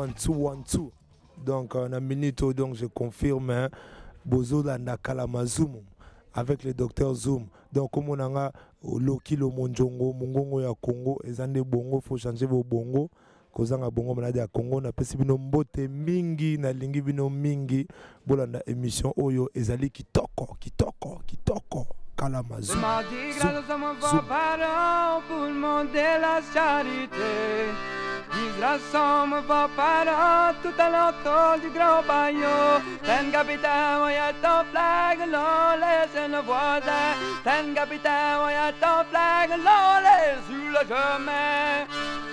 one, two, one, two. Donc, en un minute, donc je confirme, hein, Bozo Landa Kalamazum avec le docteur Zoom. Donc, comme on a Loki lo monjongo, mongongo ya Congo, ezande bongo, faut changer vos bongo. kozanga bongo malade ya congo napesi bino mbote mingi nalingi bino mingi bolanda émission oyo ezali kitoko kitoko kitoko zoom, Mardi zoom, gras, nous zoom. parents pour le monde de la charité. Disgração vou para tudo l'entour du grand bagnot Ten capitaine, oui, ton flag, l'on laisse nos voisins Ten capitaine, oui, à ton flag, l'on laisse le chemin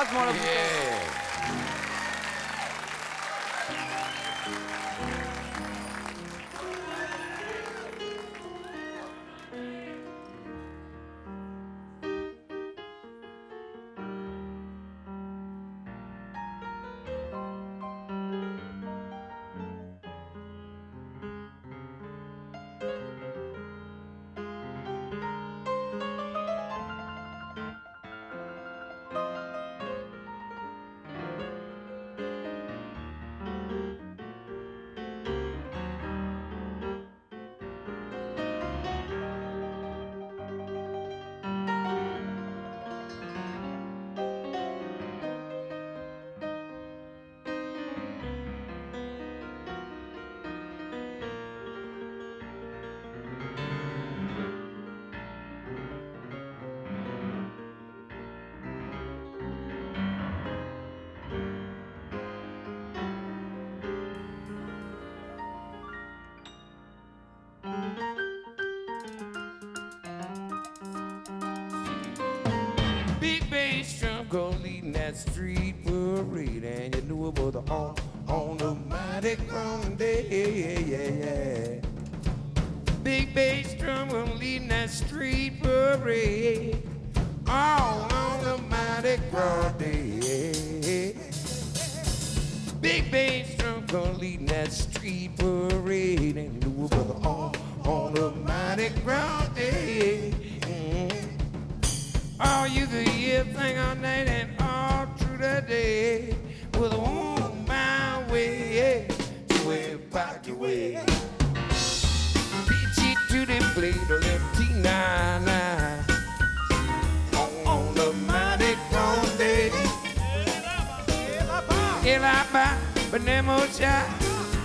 Passe-moi la bouteille. Go leading that street parade, and you knew it was on on the Mardi Gras day. Yeah, yeah, yeah.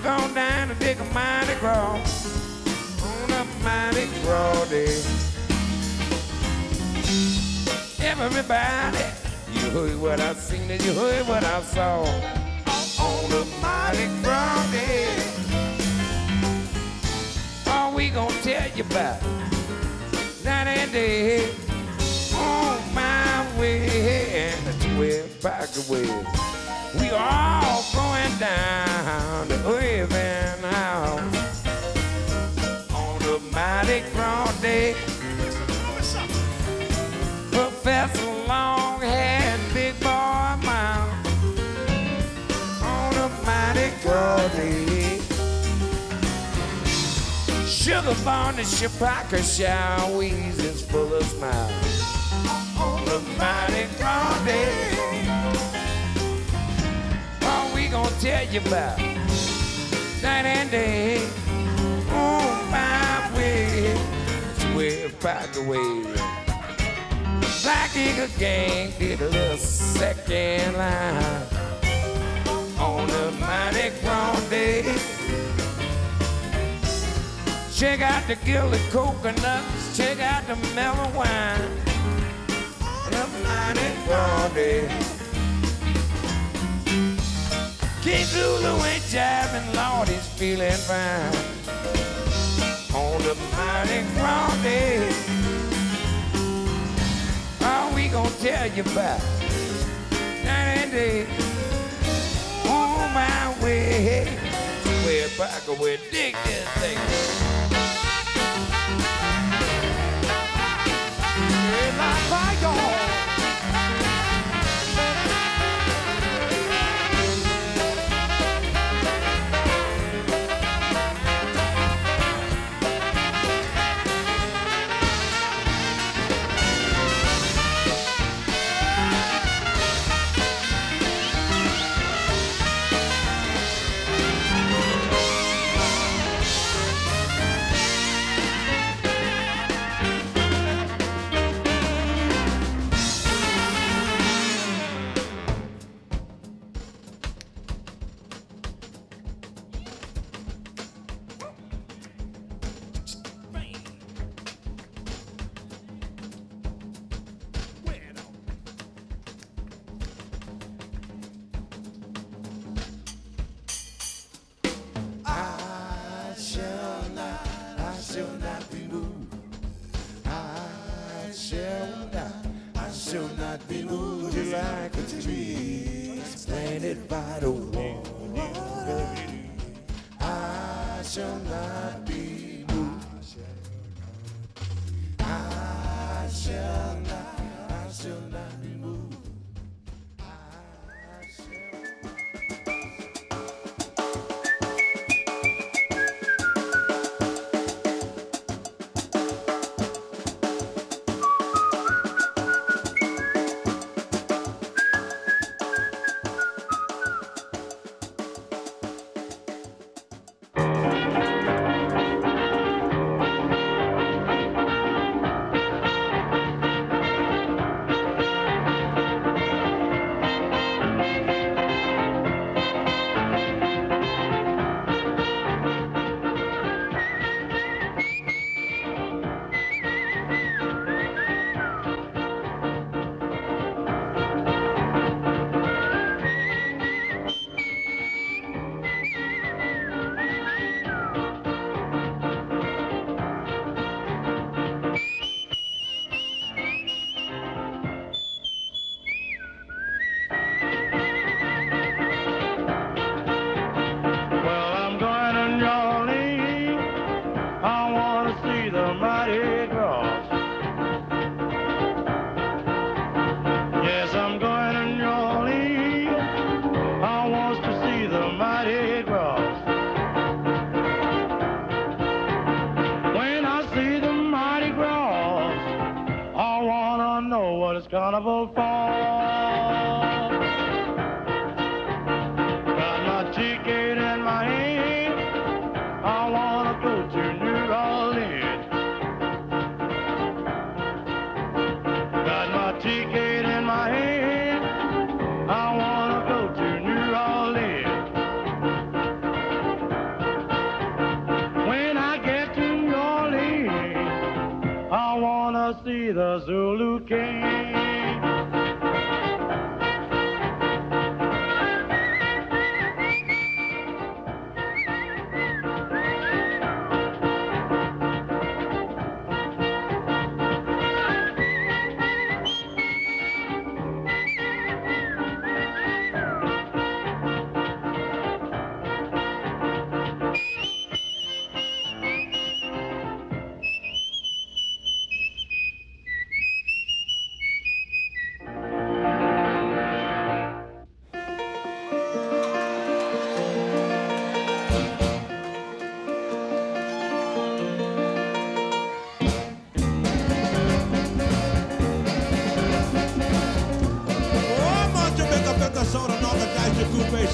Gone down to dig a mighty cross on a Mardi Gras day. Everybody, you heard what I seen and you heard what I saw on the Mardi Gras. yeah. All we gonna tell you about night and day on my way and twelve back away. We all going down to heaven house on the Mardi Gras day. Professor Longhair, Big Boy Mount on a mighty Gordy. Sugar Barn and Chipaka Showies is full of smiles on a mighty Gordy. All gonna tell you about night and day on my way to where back away. Black Eagle Gang did a little second line on the Mardi Gras day. Check out the gilded coconuts, check out the mellow wine. And a Mardi Gras day. Keith Lulu ain't jiving, Lord, he's feeling fine. On the Mardi Gras Day, all we gonna tell you about night and day. On my way, way back away, dig this thing.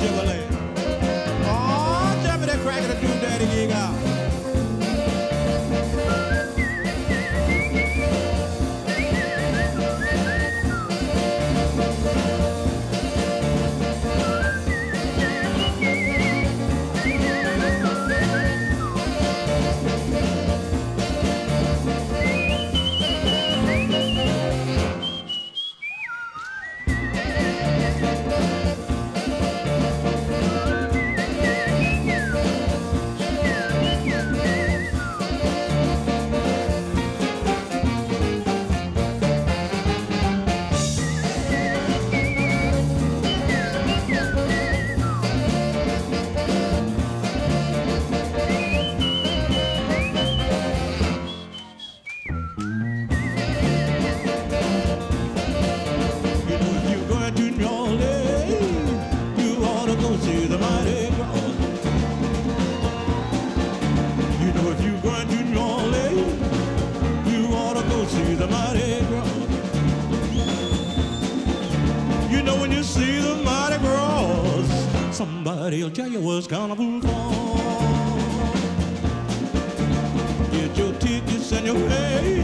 Chevrolet. Oh, jump in that crack of the doom daddy gig out. Somebody'll tell you what's gonna carnival for. Get your tickets and your way.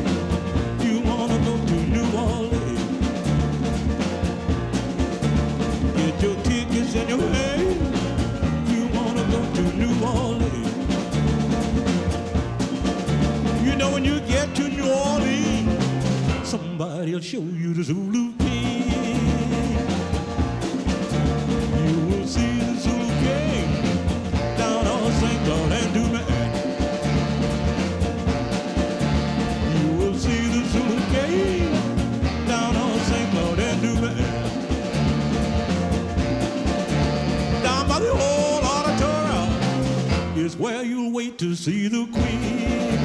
You wanna go to New Orleans. Get your tickets and your way. You wanna go to New Orleans. You know when you get to New Orleans, somebody'll show you the Zulu King. Where you'll wait to see the Queen.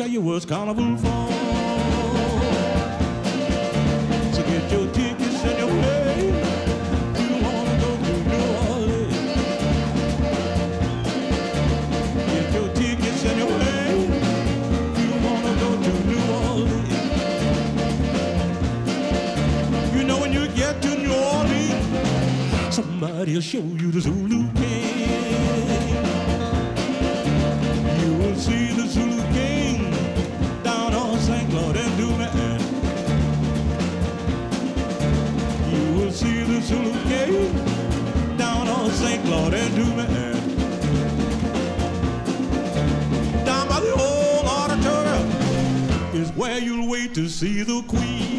Tell you what's carnival for. So get your tickets and your way. You wanna go to New Orleans. Get your tickets and your way. You wanna go to New Orleans. You know when you get to New Orleans, somebody'll show you the Zulu King. To see the queen.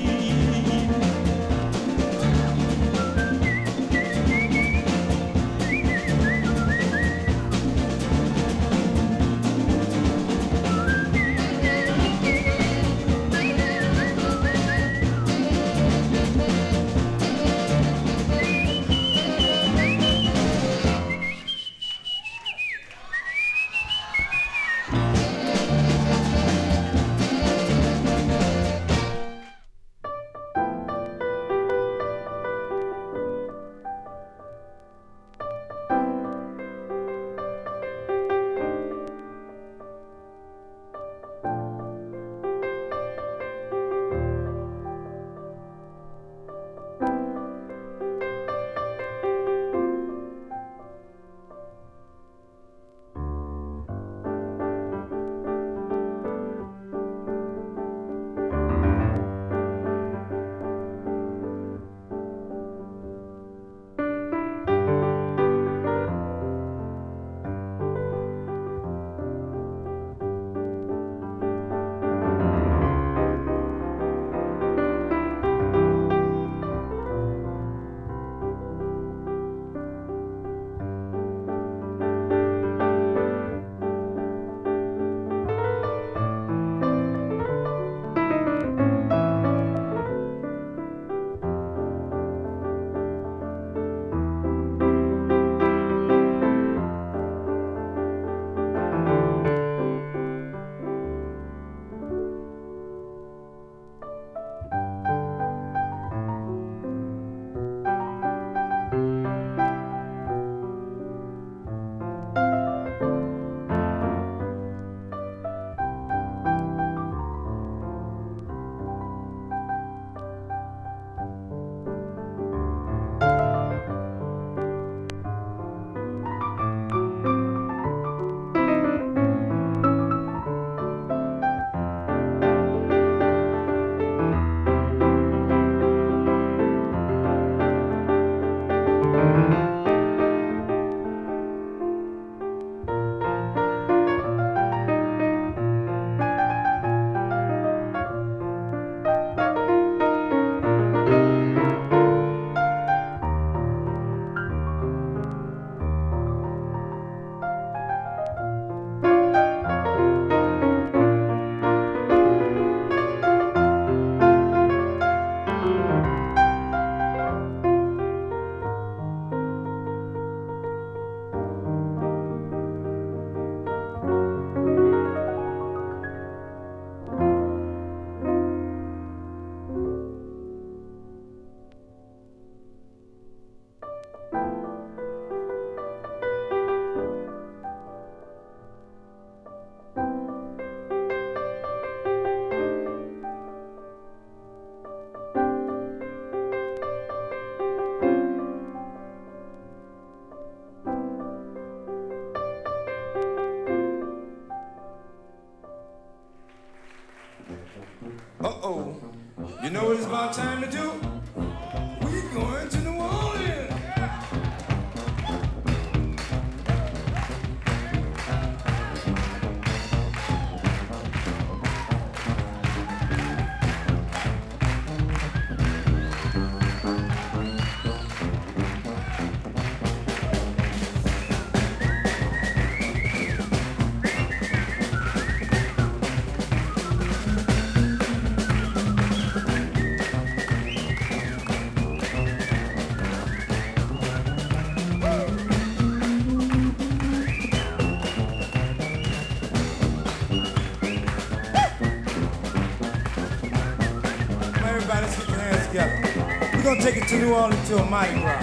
all to a mic.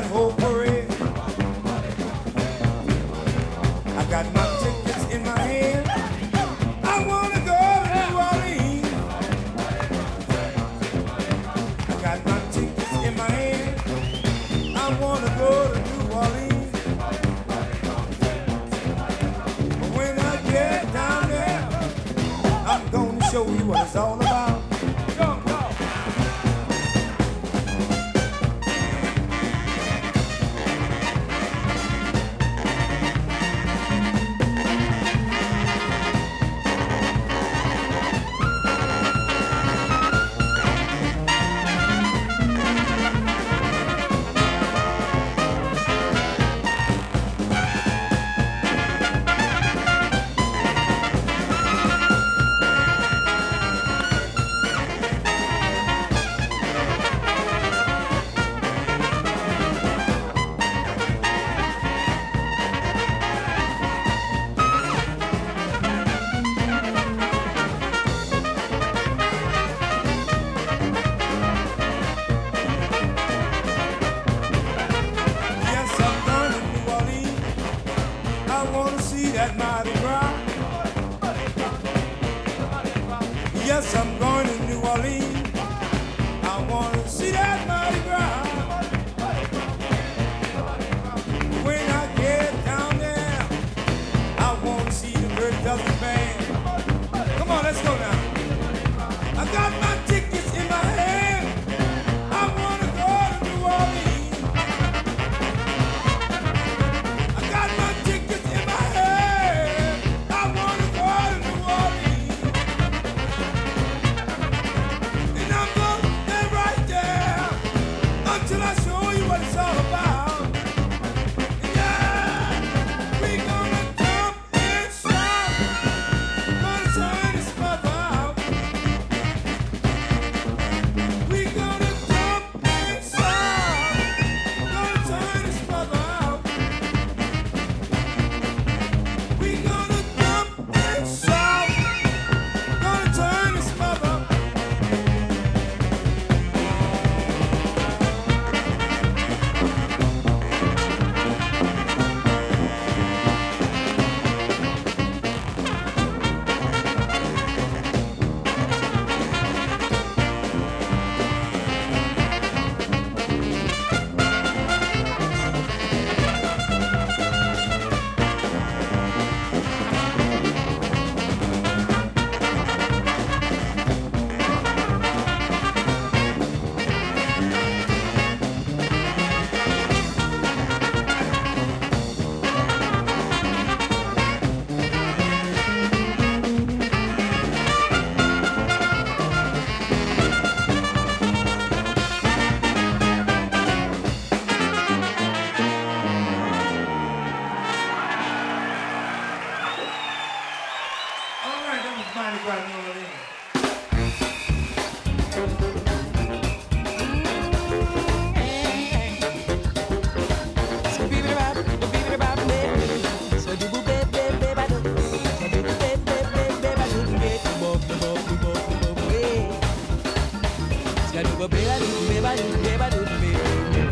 that whole parade. I got my tickets in my hand. I wanna go to New Orleans. Got my tickets in my hand. I wanna go to New Orleans. But when I get down there, I'm gonna show you what it's all about.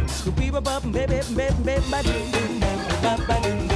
Scoopy bop bop, baby, baby, baby, baby, baby, baby, baby, baby,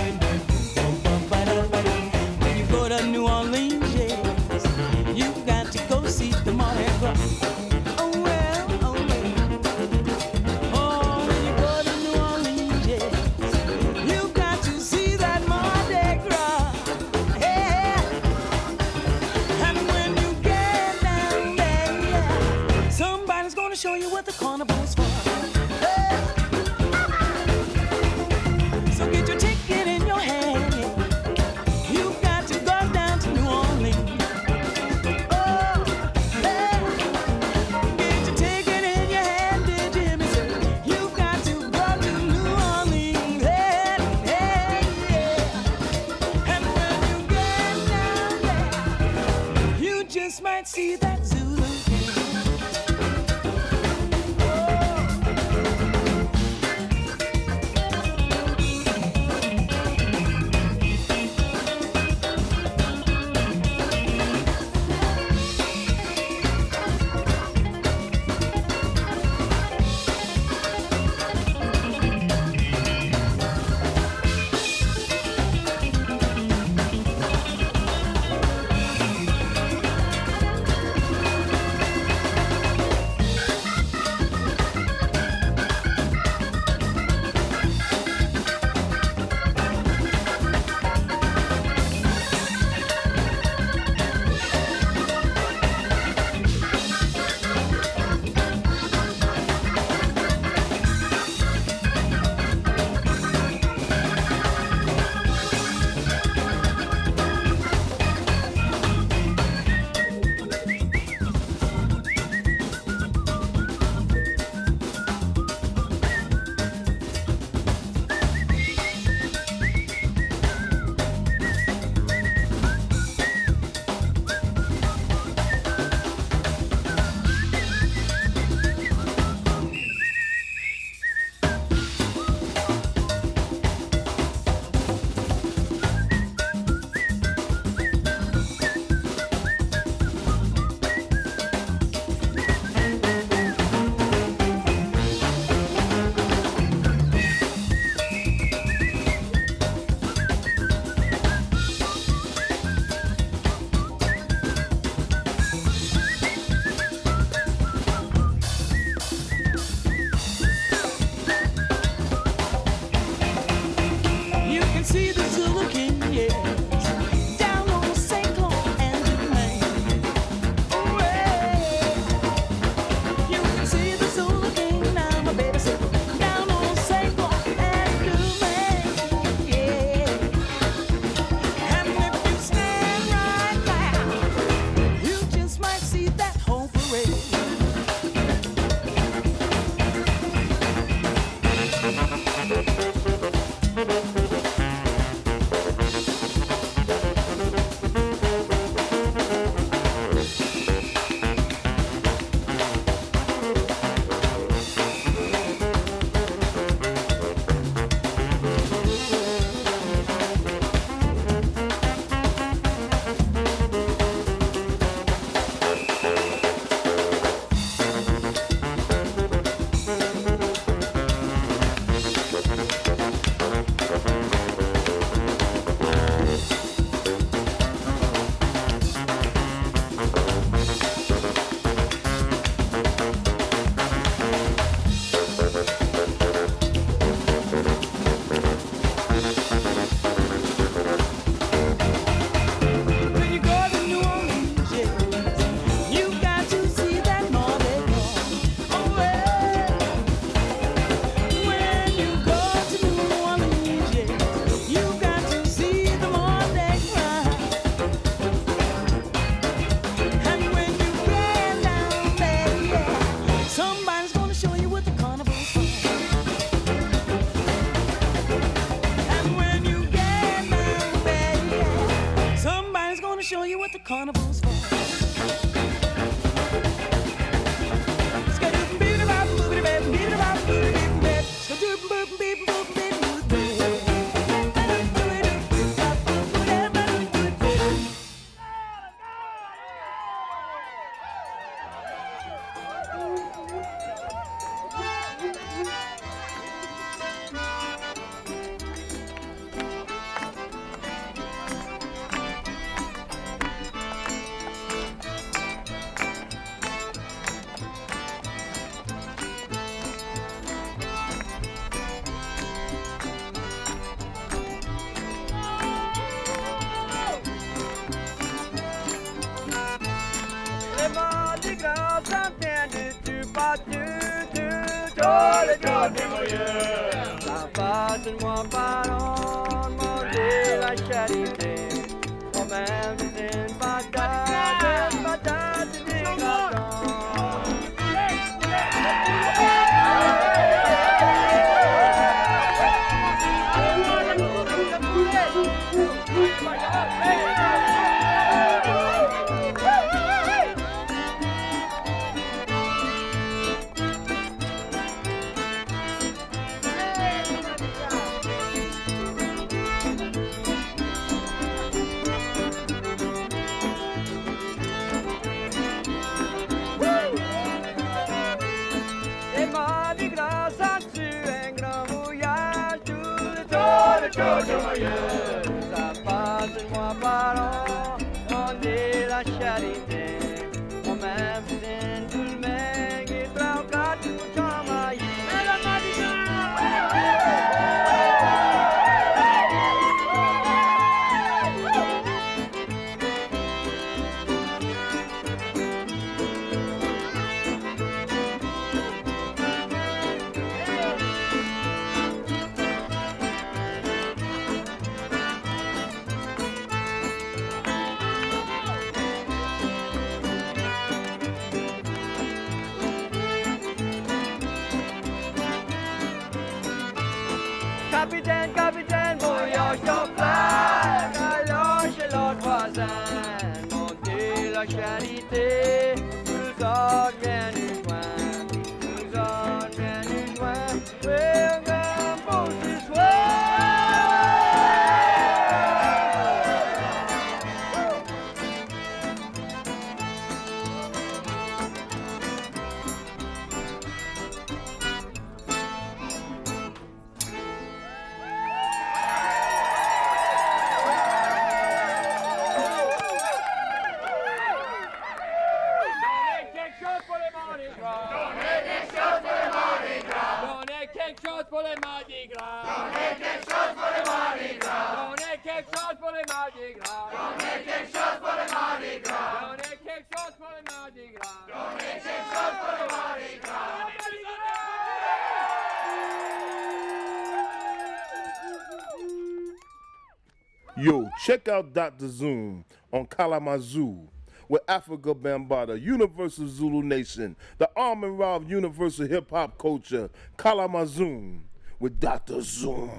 Check out Dr. Zoom on Kalamazoo with Afrika Bambaataa, Universal Zulu Nation, the arm and rob universal hip hop culture, Kalamazoo with Dr. Zoom.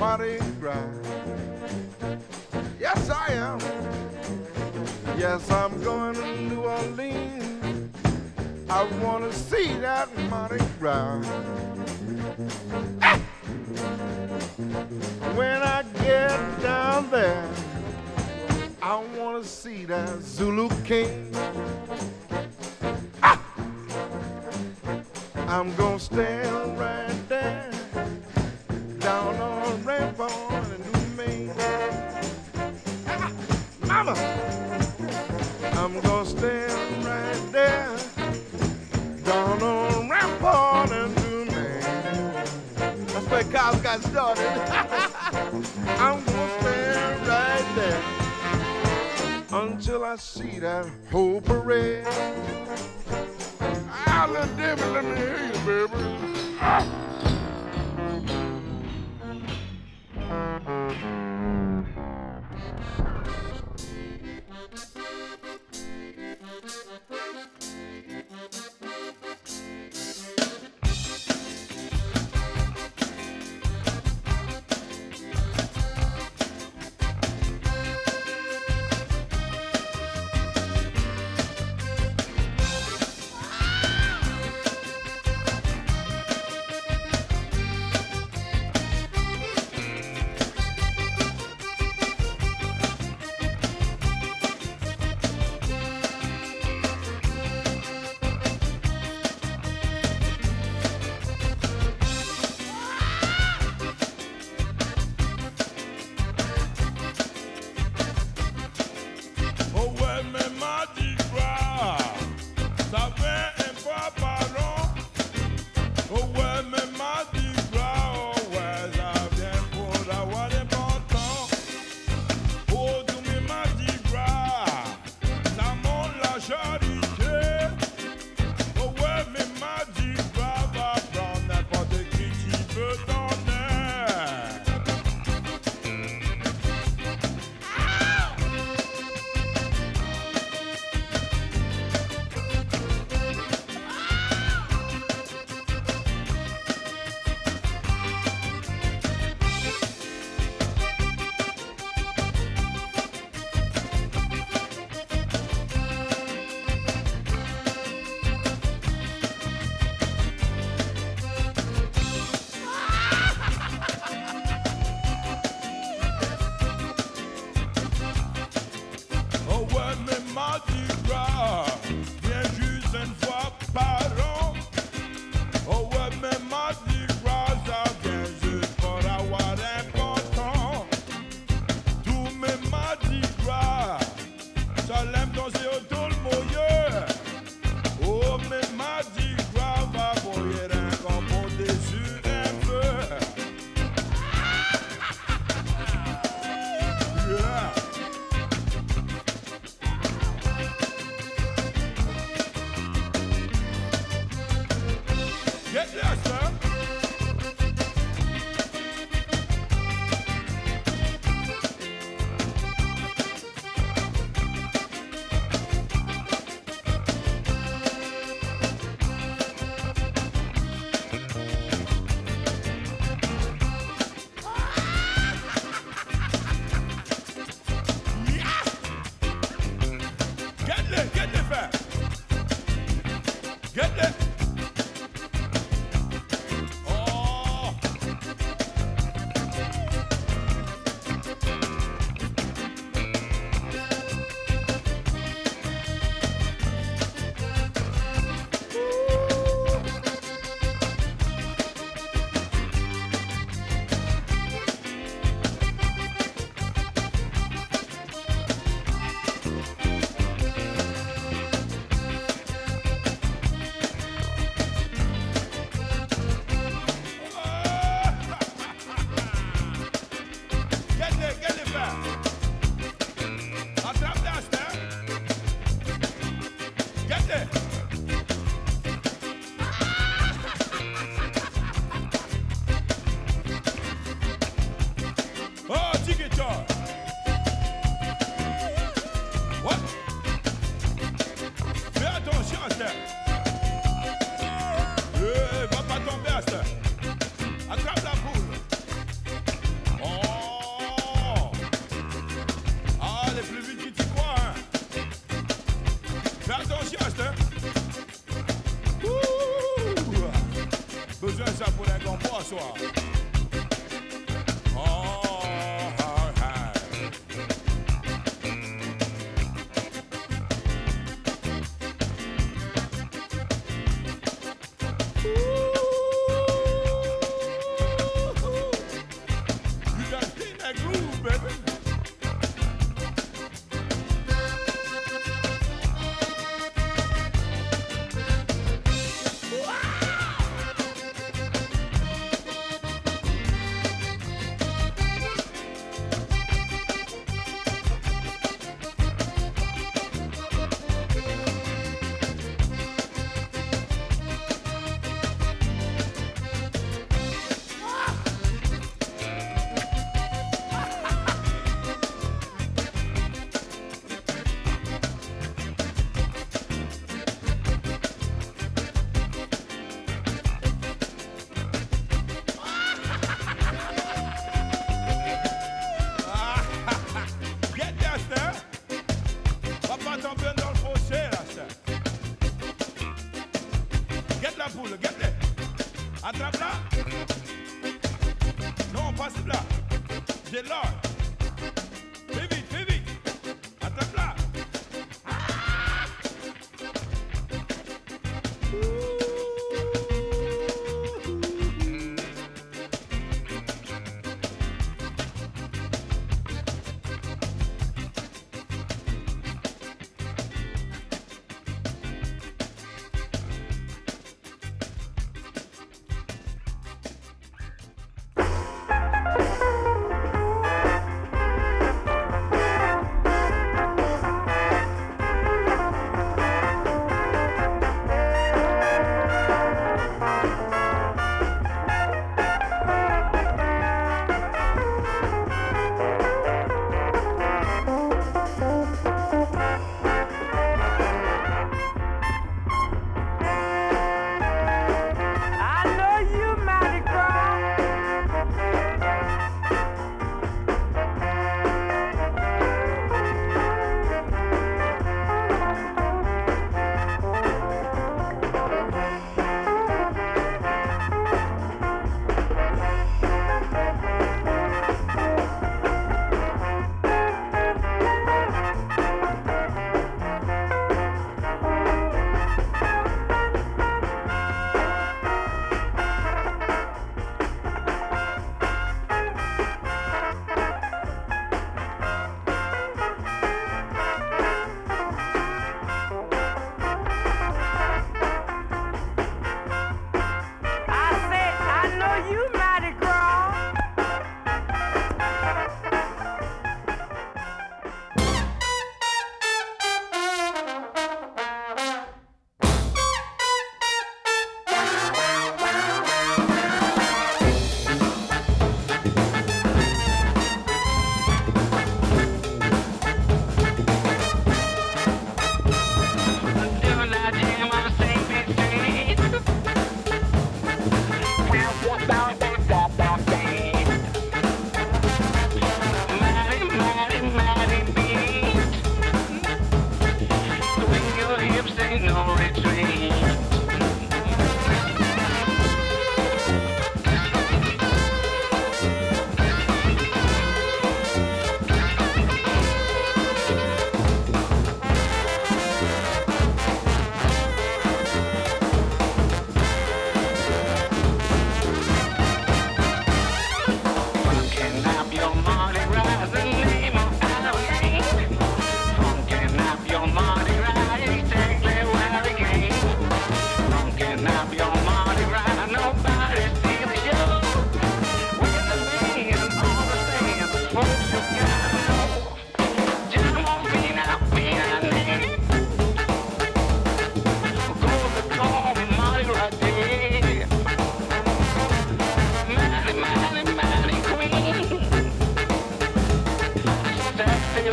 Mardi Gras. Yes, I am. Yes, I'm going to New Orleans. I want to see that Mardi Gras. Ah! When I get down there, I want to see that Zulu King. Ah! I'm gonna stand I see that whole parade. Ah, little Debbie, let me hear you, baby. Ah.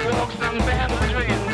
walks down the behind the trees.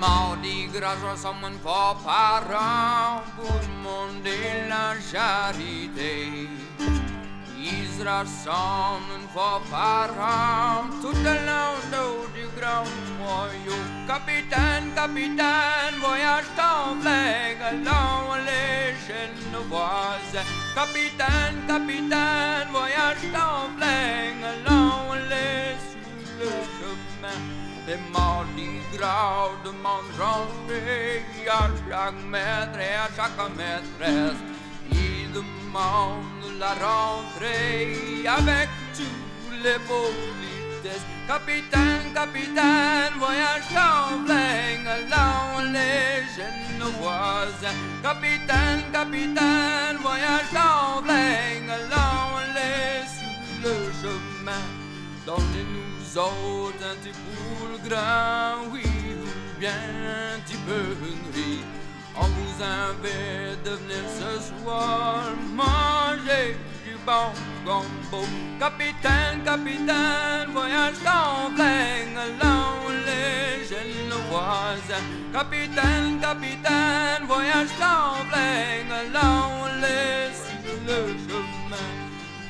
mardi gras, je somme fois par pour demander la charité. Ils rassemblent une par tout le long du grand royaume. Capitaine, capitaine, voyage en flag, allons les chaînes nos voisins. Capitaine, capitaine, voyage en flag, allons les sur le chemin des morts graudement chanter à chaque maître et à chaque maîtresse. Il demande la rentrée avec tous les politesses. Capitaine, capitaine, voyage Champlain, allons les Genevoises. Capitaine, capitaine, voyage Champlain, allons les sur le chemin les un petit le oui ou bien un petit peu nourri on vous invite de venir ce soir manger du bon gombo. Capitaine capitaine voyage dans le plein allons les jeunes capitaine capitaine voyage dans le plein allons les le chevaux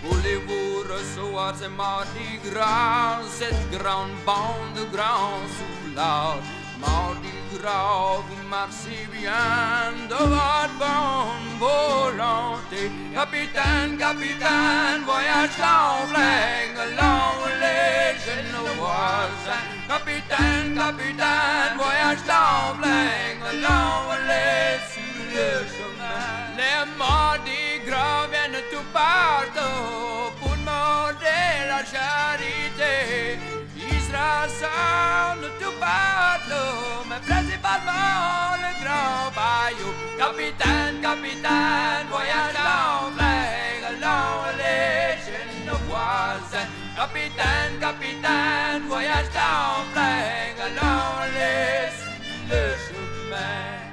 Voulez-vous recevoir ce mardi gras, cette grande bande de grands soulards? Mardi gras, vous marchez bien de votre bonne volonté. Capitaine, capitaine, voyage en flingue, allant les jeunes voisins. Capitaine, capitaine, voyage en flingue, allant les sur le chemin. När Mardi graven tog parto Pulmo de la charité Israel sound tog parto Men principalement le grand bayou Capitaine, capitaine, voyage en flag Along les chaînes de voisins Capitaine, capitaine, voyage en flag Along les le chemin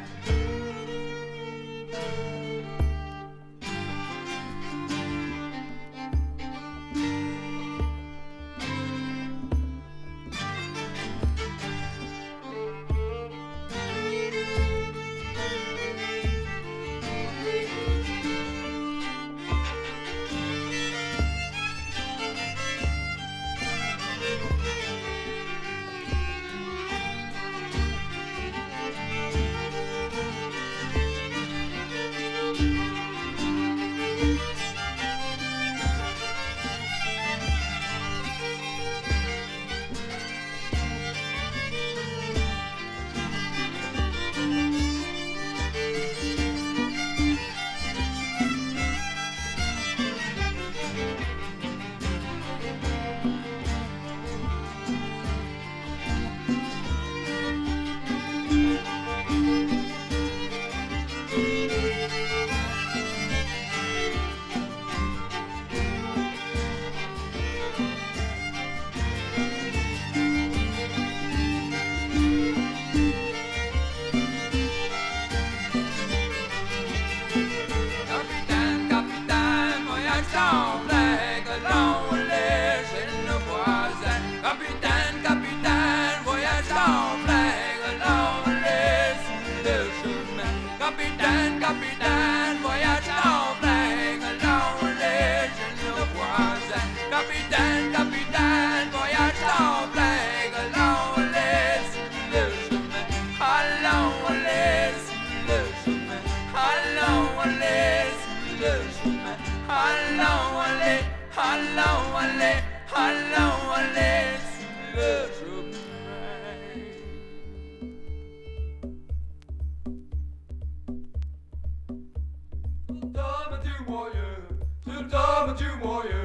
do more,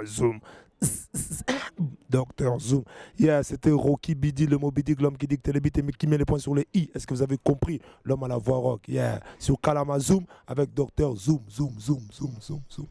Kalamazoo. Dr Zoom. Yeah, c'était Rocky Bidi, le mot Bidi, l'homme qui dicte les bits et qui met les points sur les i. Est-ce que vous avez compris? L'homme à la voix rock. Yeah. Sur Kalamazoo avec Dr Zoom, Zoom, Zoom, Zoom, Zoom, Zoom.